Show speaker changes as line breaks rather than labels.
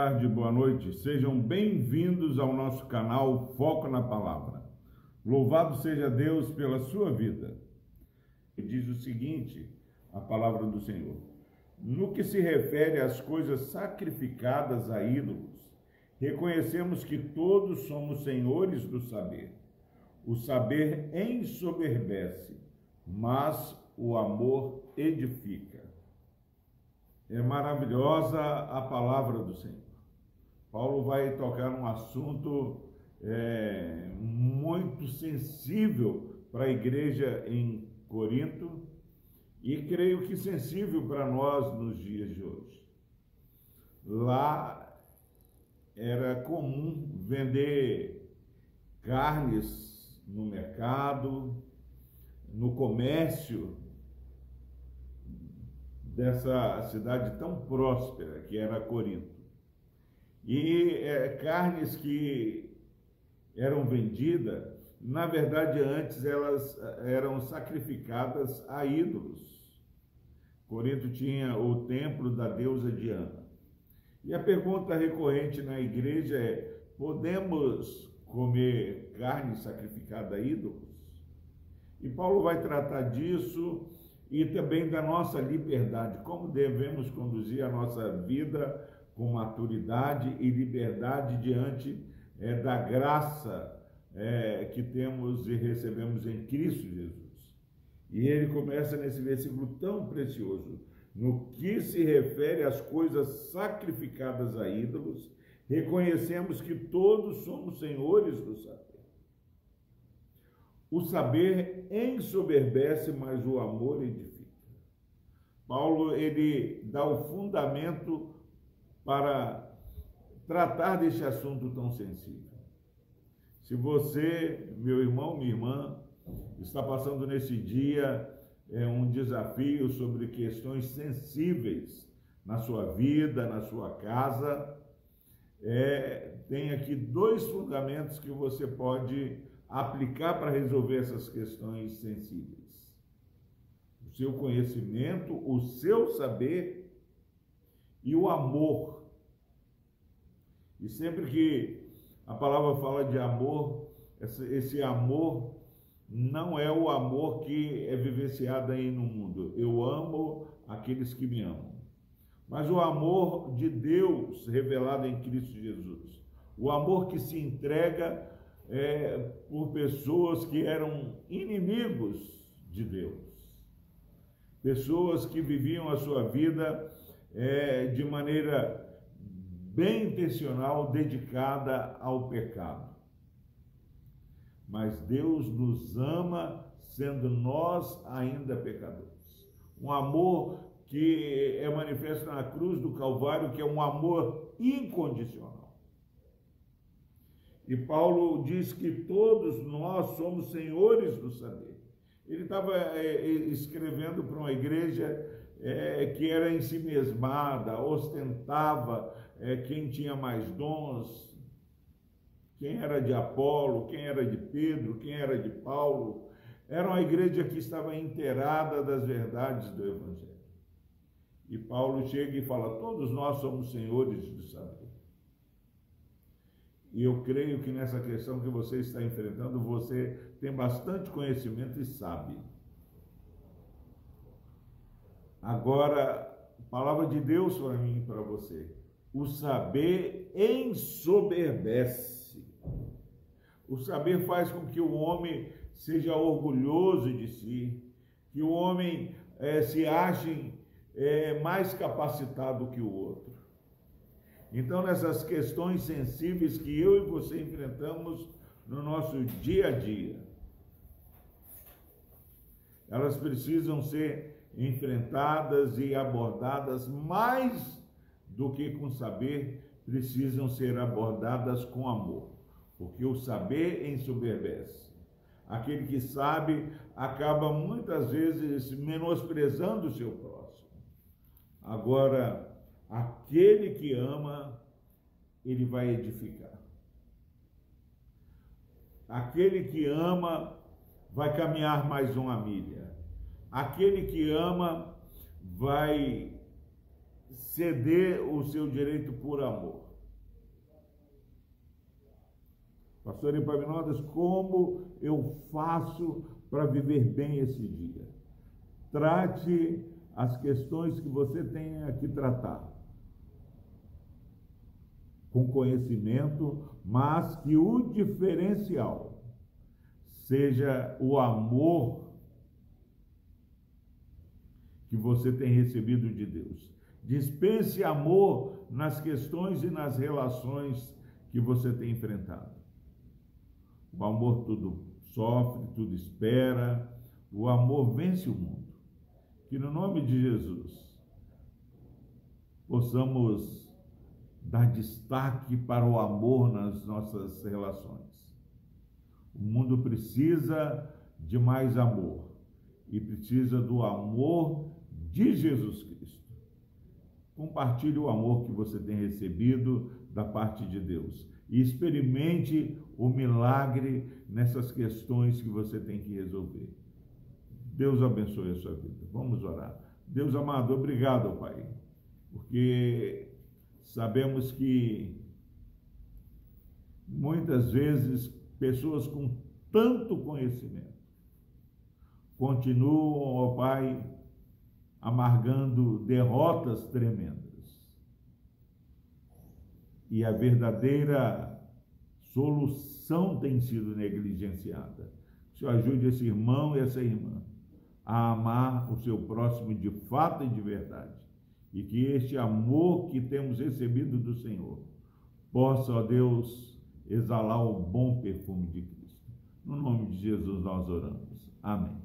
tarde, boa noite. Sejam bem-vindos ao nosso canal Foco na Palavra. Louvado seja Deus pela sua vida. E diz o seguinte, a palavra do Senhor: No que se refere às coisas sacrificadas a ídolos, reconhecemos que todos somos senhores do saber. O saber ensoberbece, mas o amor edifica. É maravilhosa a palavra do Senhor. Paulo vai tocar um assunto é, muito sensível para a igreja em Corinto e creio que sensível para nós nos dias de hoje. Lá era comum vender carnes no mercado, no comércio, dessa cidade tão próspera que era Corinto. E é, carnes que eram vendidas, na verdade, antes elas é, eram sacrificadas a ídolos. Corinto tinha o templo da deusa Diana. E a pergunta recorrente na igreja é: podemos comer carne sacrificada a ídolos? E Paulo vai tratar disso e também da nossa liberdade, como devemos conduzir a nossa vida com maturidade e liberdade diante é, da graça é, que temos e recebemos em Cristo Jesus. E ele começa nesse versículo tão precioso, no que se refere às coisas sacrificadas a ídolos, reconhecemos que todos somos senhores do saber. O saber ensoberbece, mas o amor edifica. Paulo ele dá o fundamento para tratar deste assunto tão sensível. Se você, meu irmão, minha irmã, está passando nesse dia é, um desafio sobre questões sensíveis na sua vida, na sua casa, é, tem aqui dois fundamentos que você pode aplicar para resolver essas questões sensíveis. O seu conhecimento, o seu saber e o amor. E sempre que a palavra fala de amor, esse amor não é o amor que é vivenciado aí no mundo. Eu amo aqueles que me amam. Mas o amor de Deus revelado em Cristo Jesus. O amor que se entrega é, por pessoas que eram inimigos de Deus, pessoas que viviam a sua vida é, de maneira bem intencional, dedicada ao pecado. Mas Deus nos ama sendo nós ainda pecadores. Um amor que é manifesto na cruz do Calvário, que é um amor incondicional. E Paulo diz que todos nós somos senhores do saber. Ele estava é, escrevendo para uma igreja é, que era em si mesmada, ostentava é, quem tinha mais dons, quem era de Apolo, quem era de Pedro, quem era de Paulo. Era uma igreja que estava inteirada das verdades do Evangelho. E Paulo chega e fala: todos nós somos senhores do saber. E eu creio que nessa questão que você está enfrentando, você tem bastante conhecimento e sabe. Agora, palavra de Deus para mim e para você. O saber ensoberbece. O saber faz com que o homem seja orgulhoso de si, que o homem é, se ache é, mais capacitado que o outro. Então, nessas questões sensíveis que eu e você enfrentamos no nosso dia a dia, elas precisam ser enfrentadas e abordadas mais do que com saber, precisam ser abordadas com amor, porque o saber ensoberbece. Aquele que sabe acaba muitas vezes menosprezando o seu próximo. Agora, Aquele que ama, ele vai edificar. Aquele que ama, vai caminhar mais uma milha. Aquele que ama, vai ceder o seu direito por amor. Pastor Epaminondas, como eu faço para viver bem esse dia? Trate as questões que você tem a que tratar com conhecimento, mas que o diferencial seja o amor que você tem recebido de Deus. Dispense amor nas questões e nas relações que você tem enfrentado. O amor tudo sofre, tudo espera. O amor vence o mundo. Que no nome de Jesus possamos dar destaque para o amor nas nossas relações. O mundo precisa de mais amor e precisa do amor de Jesus Cristo. Compartilhe o amor que você tem recebido da parte de Deus e experimente o milagre nessas questões que você tem que resolver. Deus abençoe a sua vida. Vamos orar. Deus amado, obrigado, Pai, porque sabemos que muitas vezes pessoas com tanto conhecimento continuam, ó Pai, amargando derrotas tremendas. E a verdadeira solução tem sido negligenciada. O Senhor ajude esse irmão e essa irmã a amar o seu próximo de fato e de verdade. E que este amor que temos recebido do Senhor possa, ó Deus, exalar o bom perfume de Cristo. No nome de Jesus nós oramos. Amém.